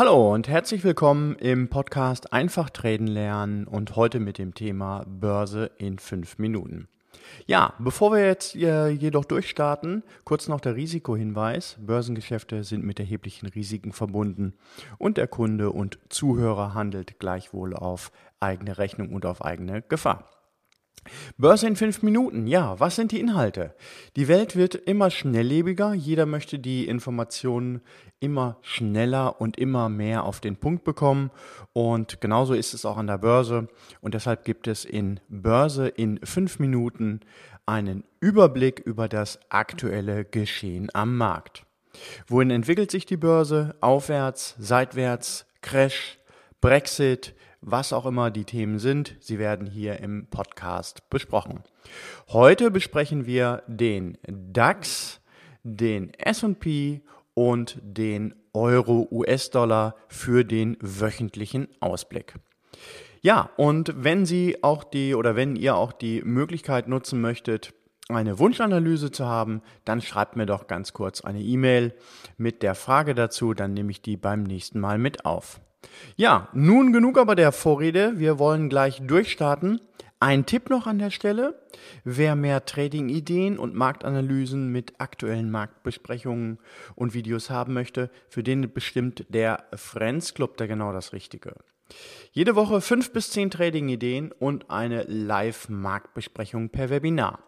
Hallo und herzlich willkommen im Podcast Einfach Traden lernen und heute mit dem Thema Börse in fünf Minuten. Ja, bevor wir jetzt äh, jedoch durchstarten, kurz noch der Risikohinweis. Börsengeschäfte sind mit erheblichen Risiken verbunden und der Kunde und Zuhörer handelt gleichwohl auf eigene Rechnung und auf eigene Gefahr. Börse in fünf Minuten. Ja, was sind die Inhalte? Die Welt wird immer schnelllebiger. Jeder möchte die Informationen immer schneller und immer mehr auf den Punkt bekommen. Und genauso ist es auch an der Börse. Und deshalb gibt es in Börse in fünf Minuten einen Überblick über das aktuelle Geschehen am Markt. Wohin entwickelt sich die Börse? Aufwärts, seitwärts, Crash, Brexit, was auch immer die Themen sind. Sie werden hier im Podcast besprochen. Heute besprechen wir den DAX, den SP und den Euro-US-Dollar für den wöchentlichen Ausblick. Ja, und wenn Sie auch die oder wenn ihr auch die Möglichkeit nutzen möchtet, eine Wunschanalyse zu haben, dann schreibt mir doch ganz kurz eine E-Mail mit der Frage dazu, dann nehme ich die beim nächsten Mal mit auf. Ja, nun genug aber der Vorrede. Wir wollen gleich durchstarten. Ein Tipp noch an der Stelle. Wer mehr Trading-Ideen und Marktanalysen mit aktuellen Marktbesprechungen und Videos haben möchte, für den bestimmt der Friends Club da genau das Richtige. Jede Woche fünf bis zehn Trading-Ideen und eine Live-Marktbesprechung per Webinar.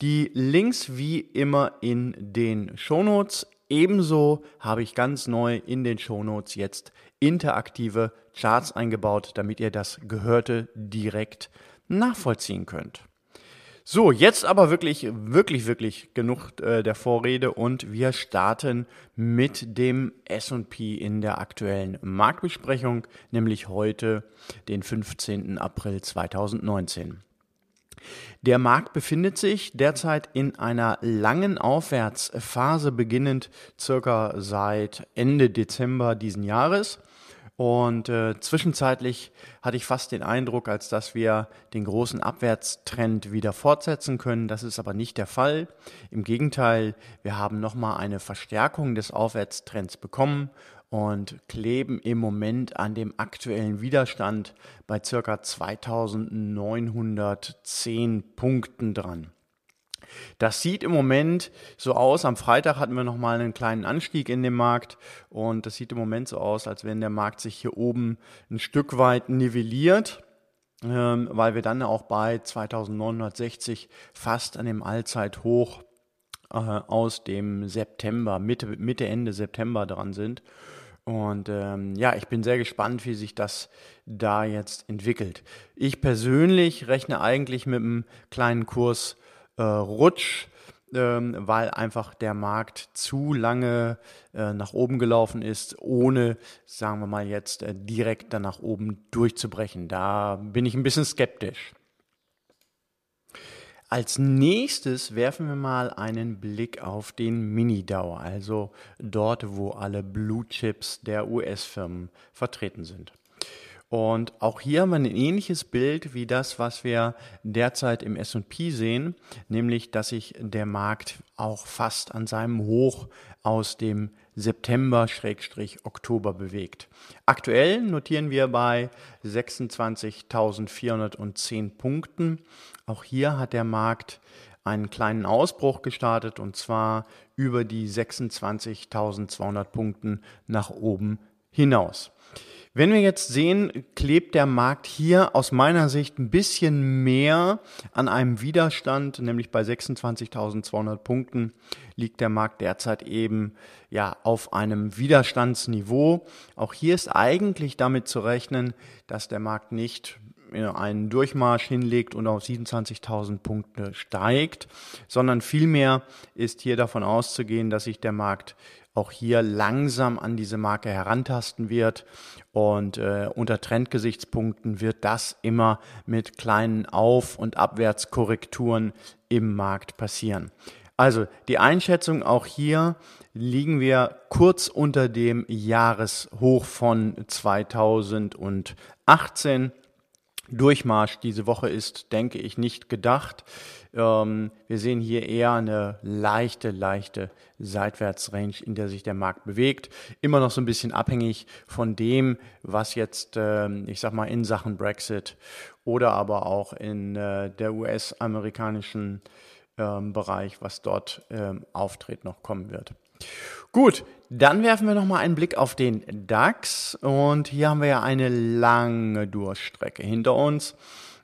Die Links wie immer in den Shownotes. Ebenso habe ich ganz neu in den Shownotes jetzt interaktive Charts eingebaut, damit ihr das Gehörte direkt nachvollziehen könnt. So, jetzt aber wirklich, wirklich, wirklich genug äh, der Vorrede und wir starten mit dem S&P in der aktuellen Marktbesprechung, nämlich heute, den 15. April 2019. Der Markt befindet sich derzeit in einer langen Aufwärtsphase, beginnend circa seit Ende Dezember diesen Jahres. Und äh, zwischenzeitlich hatte ich fast den Eindruck, als dass wir den großen Abwärtstrend wieder fortsetzen können. Das ist aber nicht der Fall. Im Gegenteil, wir haben nochmal eine Verstärkung des Aufwärtstrends bekommen und kleben im Moment an dem aktuellen Widerstand bei circa 2910 Punkten dran. Das sieht im Moment so aus. Am Freitag hatten wir nochmal einen kleinen Anstieg in dem Markt und das sieht im Moment so aus, als wenn der Markt sich hier oben ein Stück weit nivelliert, ähm, weil wir dann auch bei 2960 fast an dem Allzeithoch äh, aus dem September, Mitte, Mitte, Ende September dran sind. Und ähm, ja, ich bin sehr gespannt, wie sich das da jetzt entwickelt. Ich persönlich rechne eigentlich mit einem kleinen Kurs äh, Rutsch, ähm, weil einfach der Markt zu lange äh, nach oben gelaufen ist, ohne, sagen wir mal jetzt, äh, direkt dann nach oben durchzubrechen. Da bin ich ein bisschen skeptisch. Als nächstes werfen wir mal einen Blick auf den Mini-DAO, also dort, wo alle Blue Chips der US-Firmen vertreten sind. Und auch hier haben wir ein ähnliches Bild wie das, was wir derzeit im S&P sehen, nämlich, dass sich der Markt auch fast an seinem Hoch aus dem September-Oktober bewegt. Aktuell notieren wir bei 26.410 Punkten. Auch hier hat der Markt einen kleinen Ausbruch gestartet und zwar über die 26.200 Punkten nach oben hinaus. Wenn wir jetzt sehen, klebt der Markt hier aus meiner Sicht ein bisschen mehr an einem Widerstand, nämlich bei 26.200 Punkten liegt der Markt derzeit eben ja auf einem Widerstandsniveau. Auch hier ist eigentlich damit zu rechnen, dass der Markt nicht einen Durchmarsch hinlegt und auf 27.000 Punkte steigt, sondern vielmehr ist hier davon auszugehen, dass sich der Markt auch hier langsam an diese Marke herantasten wird. Und äh, unter Trendgesichtspunkten wird das immer mit kleinen Auf- und Abwärtskorrekturen im Markt passieren. Also die Einschätzung auch hier liegen wir kurz unter dem Jahreshoch von 2018 Durchmarsch diese Woche ist, denke ich, nicht gedacht. Ähm, wir sehen hier eher eine leichte, leichte Seitwärtsrange, in der sich der Markt bewegt. Immer noch so ein bisschen abhängig von dem, was jetzt, ähm, ich sag mal, in Sachen Brexit oder aber auch in äh, der US-amerikanischen ähm, Bereich, was dort ähm, auftritt, noch kommen wird. Gut, dann werfen wir nochmal einen Blick auf den DAX und hier haben wir ja eine lange Durchstrecke hinter uns.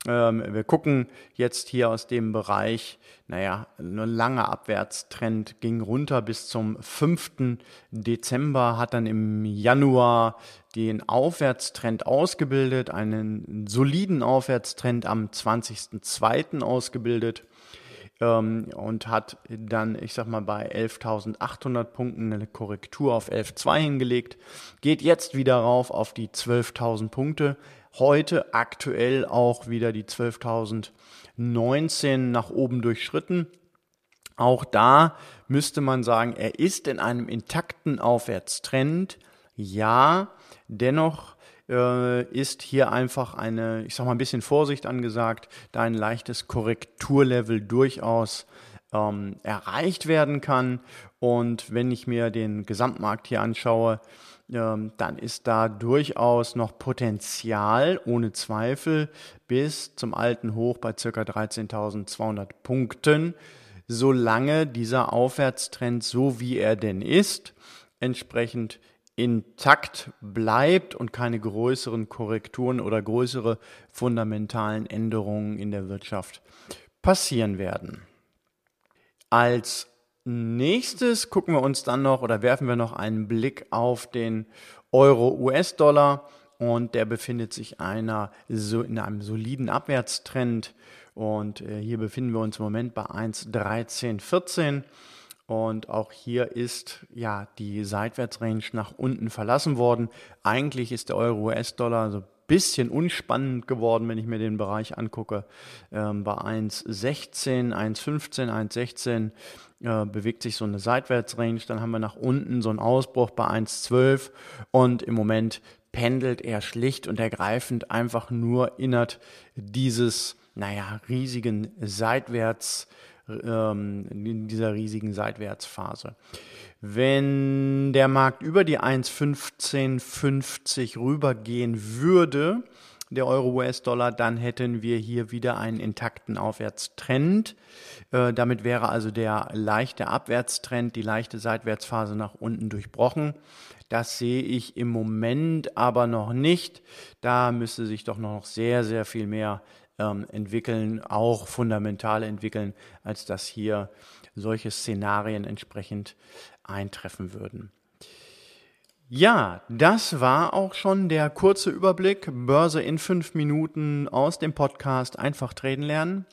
Ähm, wir gucken jetzt hier aus dem Bereich, naja, ein langer Abwärtstrend ging runter bis zum 5. Dezember, hat dann im Januar den Aufwärtstrend ausgebildet, einen soliden Aufwärtstrend am 20.02. ausgebildet ähm, und hat dann, ich sag mal, bei 11.800 Punkten eine Korrektur auf 11.2 hingelegt, geht jetzt wieder rauf auf die 12.000 Punkte. Heute aktuell auch wieder die 12.019 nach oben durchschritten. Auch da müsste man sagen, er ist in einem intakten Aufwärtstrend. Ja, dennoch äh, ist hier einfach eine, ich sag mal, ein bisschen Vorsicht angesagt, da ein leichtes Korrekturlevel durchaus ähm, erreicht werden kann. Und wenn ich mir den Gesamtmarkt hier anschaue, ähm, dann ist da durchaus noch Potenzial, ohne Zweifel, bis zum alten Hoch bei ca. 13.200 Punkten, solange dieser Aufwärtstrend, so wie er denn ist, entsprechend intakt bleibt und keine größeren Korrekturen oder größere fundamentalen Änderungen in der Wirtschaft passieren werden. Als nächstes gucken wir uns dann noch oder werfen wir noch einen Blick auf den Euro-US-Dollar und der befindet sich einer, so in einem soliden Abwärtstrend und äh, hier befinden wir uns im Moment bei 1,1314 und auch hier ist ja die Seitwärtsrange nach unten verlassen worden. Eigentlich ist der Euro-US-Dollar so ein bisschen unspannend geworden, wenn ich mir den Bereich angucke. Ähm, bei 1,16, 1,15, 1,16 äh, bewegt sich so eine Seitwärtsrange. Dann haben wir nach unten so einen Ausbruch bei 1,12 und im Moment pendelt er schlicht und ergreifend einfach nur innerhalb dieses, naja, riesigen Seitwärts- ähm, in dieser riesigen Seitwärtsphase. Wenn der Markt über die 1,1550 rübergehen würde, der Euro-US-Dollar, dann hätten wir hier wieder einen intakten Aufwärtstrend. Äh, damit wäre also der leichte Abwärtstrend, die leichte Seitwärtsphase nach unten durchbrochen. Das sehe ich im Moment aber noch nicht. Da müsste sich doch noch sehr, sehr viel mehr ähm, entwickeln, auch fundamental entwickeln, als dass hier solche Szenarien entsprechend eintreffen würden. Ja, das war auch schon der kurze Überblick. Börse in fünf Minuten aus dem Podcast Einfach treten lernen.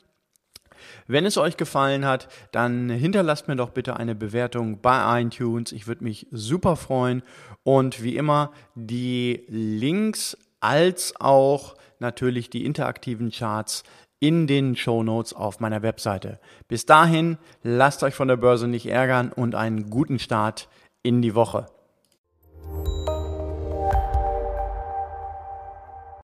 Wenn es euch gefallen hat, dann hinterlasst mir doch bitte eine Bewertung bei iTunes. Ich würde mich super freuen. Und wie immer, die Links als auch natürlich die interaktiven Charts in den Show Notes auf meiner Webseite. Bis dahin, lasst euch von der Börse nicht ärgern und einen guten Start in die Woche.